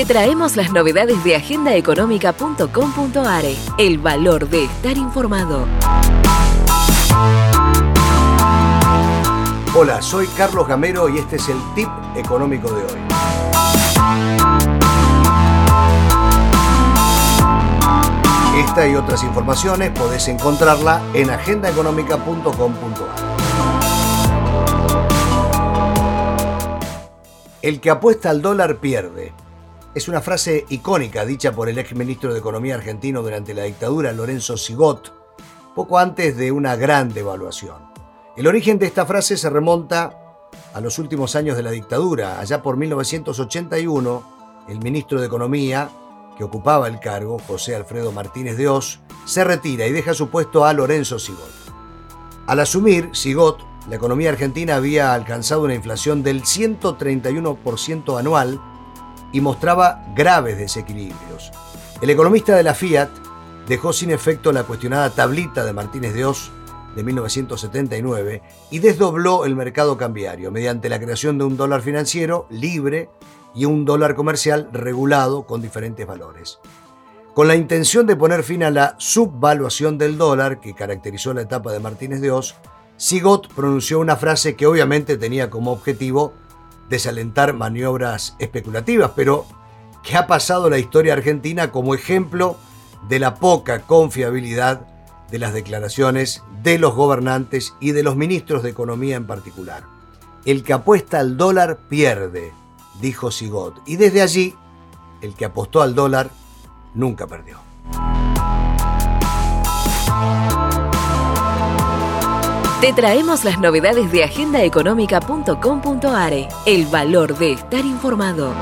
Te traemos las novedades de agendaeconómica.com.are, el valor de estar informado. Hola, soy Carlos Gamero y este es el tip económico de hoy. Esta y otras informaciones podés encontrarla en agendaeconómica.com.ar. El que apuesta al dólar pierde. Es una frase icónica dicha por el ex ministro de Economía argentino durante la dictadura, Lorenzo Sigot, poco antes de una gran devaluación. El origen de esta frase se remonta a los últimos años de la dictadura. Allá por 1981, el ministro de Economía, que ocupaba el cargo, José Alfredo Martínez de Oz, se retira y deja su puesto a Lorenzo Sigot. Al asumir, Sigot, la economía argentina había alcanzado una inflación del 131% anual y mostraba graves desequilibrios. El economista de la Fiat dejó sin efecto la cuestionada tablita de Martínez de Oz de 1979 y desdobló el mercado cambiario mediante la creación de un dólar financiero libre y un dólar comercial regulado con diferentes valores. Con la intención de poner fin a la subvaluación del dólar que caracterizó la etapa de Martínez de Oz, Sigot pronunció una frase que obviamente tenía como objetivo desalentar maniobras especulativas, pero que ha pasado la historia argentina como ejemplo de la poca confiabilidad de las declaraciones de los gobernantes y de los ministros de Economía en particular. El que apuesta al dólar pierde, dijo Sigot, y desde allí, el que apostó al dólar nunca perdió. Te traemos las novedades de agendaeconómica.com.are, el valor de estar informado.